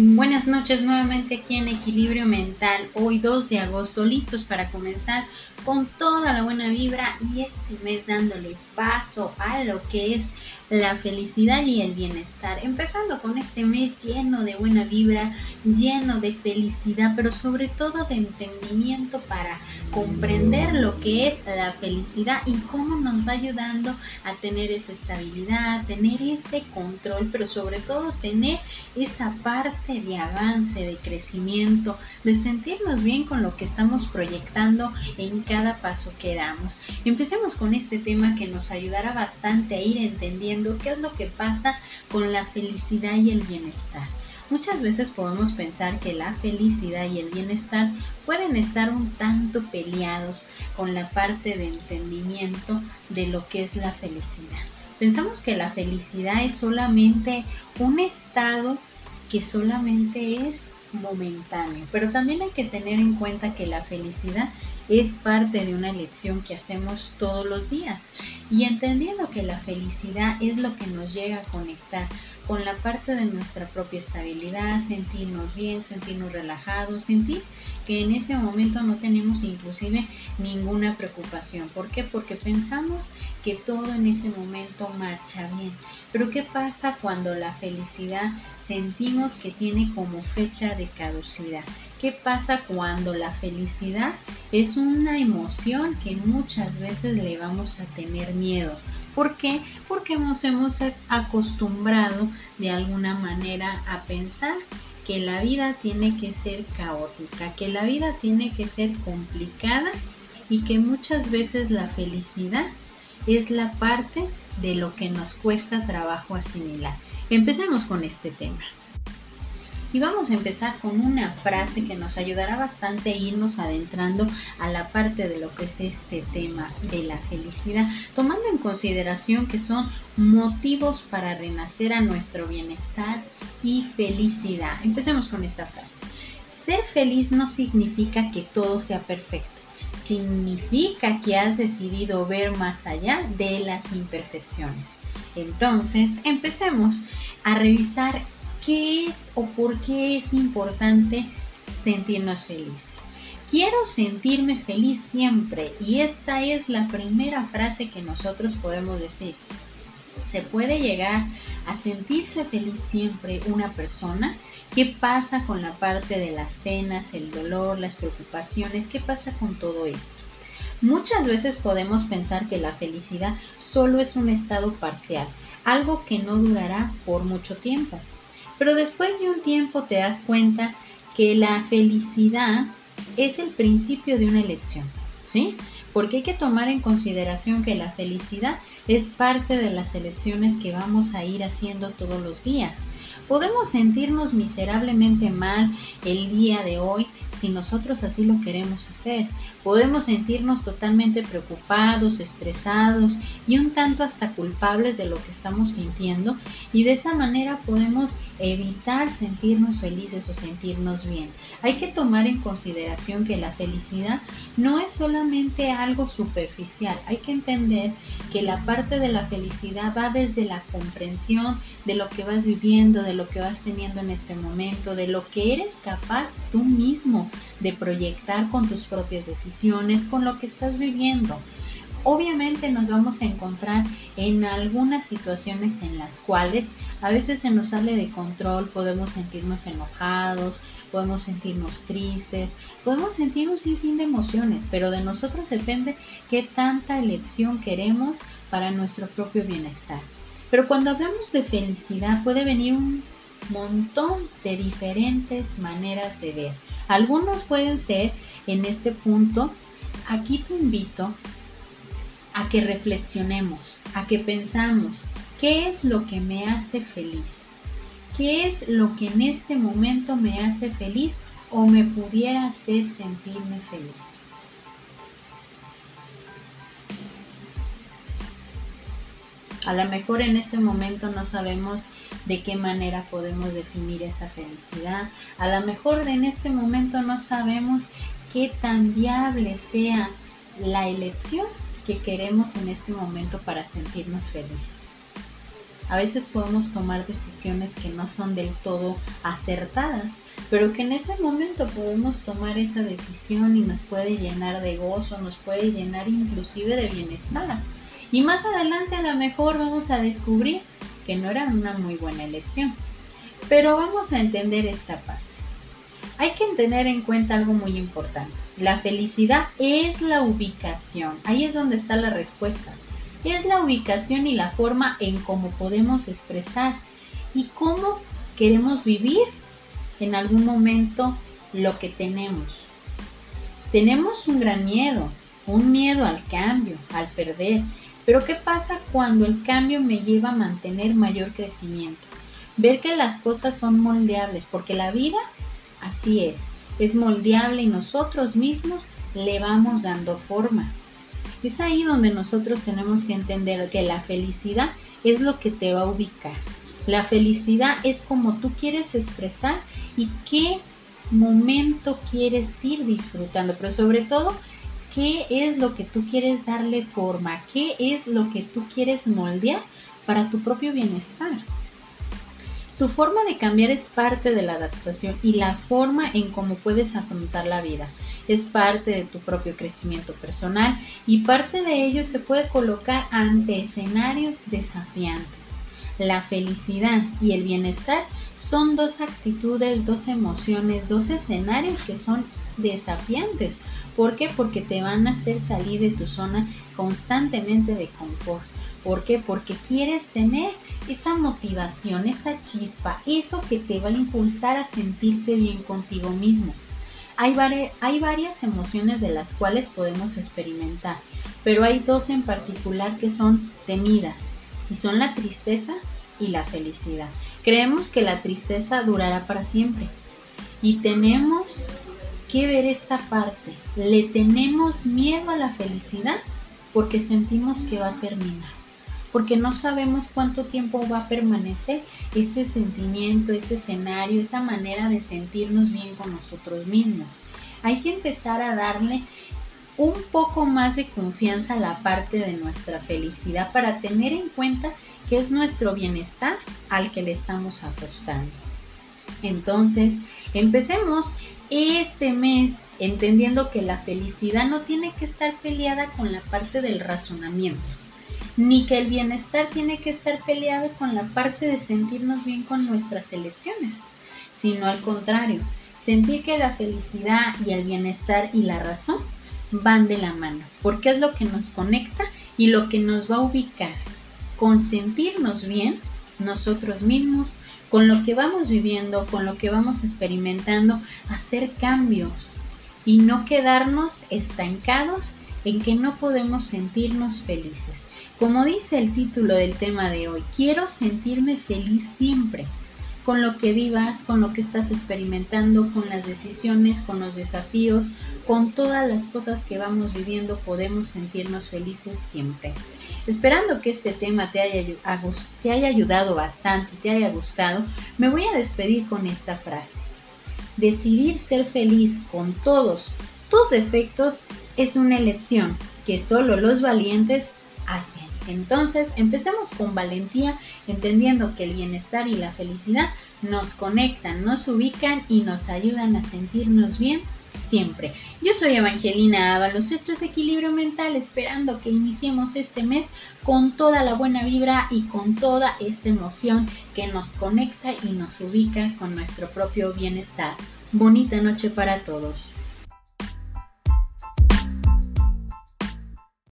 Buenas noches nuevamente aquí en Equilibrio Mental, hoy 2 de agosto, listos para comenzar con toda la buena vibra y este mes dándole paso a lo que es la felicidad y el bienestar. Empezando con este mes lleno de buena vibra, lleno de felicidad, pero sobre todo de entendimiento para comprender lo que es la felicidad y cómo nos va ayudando a tener esa estabilidad, tener ese control, pero sobre todo tener esa parte de avance, de crecimiento, de sentirnos bien con lo que estamos proyectando en cada paso que damos. Empecemos con este tema que nos ayudará bastante a ir entendiendo qué es lo que pasa con la felicidad y el bienestar. Muchas veces podemos pensar que la felicidad y el bienestar pueden estar un tanto peleados con la parte de entendimiento de lo que es la felicidad. Pensamos que la felicidad es solamente un estado que solamente es momentáneo, pero también hay que tener en cuenta que la felicidad es parte de una elección que hacemos todos los días. Y entendiendo que la felicidad es lo que nos llega a conectar con la parte de nuestra propia estabilidad, sentirnos bien, sentirnos relajados, sentir que en ese momento no tenemos inclusive ninguna preocupación. ¿Por qué? Porque pensamos que todo en ese momento marcha bien. Pero ¿qué pasa cuando la felicidad sentimos que tiene como fecha de caducidad? ¿Qué pasa cuando la felicidad es una emoción que muchas veces le vamos a tener miedo? ¿Por qué? Porque nos hemos acostumbrado de alguna manera a pensar que la vida tiene que ser caótica, que la vida tiene que ser complicada y que muchas veces la felicidad es la parte de lo que nos cuesta trabajo asimilar. Empecemos con este tema. Y vamos a empezar con una frase que nos ayudará bastante a irnos adentrando a la parte de lo que es este tema de la felicidad, tomando en consideración que son motivos para renacer a nuestro bienestar y felicidad. Empecemos con esta frase. Ser feliz no significa que todo sea perfecto. Significa que has decidido ver más allá de las imperfecciones. Entonces, empecemos a revisar qué es o por qué es importante sentirnos felices. Quiero sentirme feliz siempre y esta es la primera frase que nosotros podemos decir. ¿Se puede llegar a sentirse feliz siempre una persona? ¿Qué pasa con la parte de las penas, el dolor, las preocupaciones? ¿Qué pasa con todo esto? Muchas veces podemos pensar que la felicidad solo es un estado parcial, algo que no durará por mucho tiempo. Pero después de un tiempo te das cuenta que la felicidad es el principio de una elección, ¿sí? Porque hay que tomar en consideración que la felicidad es parte de las elecciones que vamos a ir haciendo todos los días. Podemos sentirnos miserablemente mal el día de hoy si nosotros así lo queremos hacer. Podemos sentirnos totalmente preocupados, estresados y un tanto hasta culpables de lo que estamos sintiendo y de esa manera podemos evitar sentirnos felices o sentirnos bien. Hay que tomar en consideración que la felicidad no es solamente algo superficial. Hay que entender que la parte de la felicidad va desde la comprensión de lo que vas viviendo, de lo que vas teniendo en este momento, de lo que eres capaz tú mismo de proyectar con tus propias decisiones, con lo que estás viviendo. Obviamente nos vamos a encontrar en algunas situaciones en las cuales a veces se nos sale de control, podemos sentirnos enojados, podemos sentirnos tristes, podemos sentir un sinfín de emociones, pero de nosotros depende qué tanta elección queremos para nuestro propio bienestar. Pero cuando hablamos de felicidad puede venir un montón de diferentes maneras de ver. Algunos pueden ser en este punto, aquí te invito a que reflexionemos, a que pensamos, ¿qué es lo que me hace feliz? ¿Qué es lo que en este momento me hace feliz o me pudiera hacer sentirme feliz? A lo mejor en este momento no sabemos de qué manera podemos definir esa felicidad. A lo mejor en este momento no sabemos qué tan viable sea la elección que queremos en este momento para sentirnos felices. A veces podemos tomar decisiones que no son del todo acertadas, pero que en ese momento podemos tomar esa decisión y nos puede llenar de gozo, nos puede llenar inclusive de bienestar. Y más adelante a lo mejor vamos a descubrir que no era una muy buena elección. Pero vamos a entender esta parte. Hay que tener en cuenta algo muy importante. La felicidad es la ubicación. Ahí es donde está la respuesta es la ubicación y la forma en cómo podemos expresar y cómo queremos vivir en algún momento lo que tenemos. Tenemos un gran miedo, un miedo al cambio, al perder. Pero ¿qué pasa cuando el cambio me lleva a mantener mayor crecimiento? Ver que las cosas son moldeables, porque la vida así es, es moldeable y nosotros mismos le vamos dando forma. Es ahí donde nosotros tenemos que entender que la felicidad es lo que te va a ubicar. La felicidad es como tú quieres expresar y qué momento quieres ir disfrutando, pero sobre todo, qué es lo que tú quieres darle forma, qué es lo que tú quieres moldear para tu propio bienestar. Tu forma de cambiar es parte de la adaptación y la forma en cómo puedes afrontar la vida es parte de tu propio crecimiento personal y parte de ello se puede colocar ante escenarios desafiantes. La felicidad y el bienestar son dos actitudes, dos emociones, dos escenarios que son desafiantes. ¿Por qué? Porque te van a hacer salir de tu zona constantemente de confort. ¿Por qué? Porque quieres tener esa motivación, esa chispa, eso que te va a impulsar a sentirte bien contigo mismo. Hay, hay varias emociones de las cuales podemos experimentar, pero hay dos en particular que son temidas y son la tristeza y la felicidad. Creemos que la tristeza durará para siempre y tenemos que ver esta parte. Le tenemos miedo a la felicidad porque sentimos que va a terminar porque no sabemos cuánto tiempo va a permanecer ese sentimiento, ese escenario, esa manera de sentirnos bien con nosotros mismos. Hay que empezar a darle un poco más de confianza a la parte de nuestra felicidad para tener en cuenta que es nuestro bienestar al que le estamos apostando. Entonces, empecemos este mes entendiendo que la felicidad no tiene que estar peleada con la parte del razonamiento ni que el bienestar tiene que estar peleado con la parte de sentirnos bien con nuestras elecciones, sino al contrario, sentir que la felicidad y el bienestar y la razón van de la mano, porque es lo que nos conecta y lo que nos va a ubicar, con sentirnos bien nosotros mismos, con lo que vamos viviendo, con lo que vamos experimentando, hacer cambios y no quedarnos estancados en que no podemos sentirnos felices. Como dice el título del tema de hoy, quiero sentirme feliz siempre, con lo que vivas, con lo que estás experimentando, con las decisiones, con los desafíos, con todas las cosas que vamos viviendo, podemos sentirnos felices siempre. Esperando que este tema te haya, te haya ayudado bastante, te haya gustado, me voy a despedir con esta frase. Decidir ser feliz con todos tus defectos es una elección que solo los valientes hacen. Entonces, empecemos con valentía, entendiendo que el bienestar y la felicidad nos conectan, nos ubican y nos ayudan a sentirnos bien siempre. Yo soy Evangelina Ábalos, esto es Equilibrio Mental, esperando que iniciemos este mes con toda la buena vibra y con toda esta emoción que nos conecta y nos ubica con nuestro propio bienestar. Bonita noche para todos.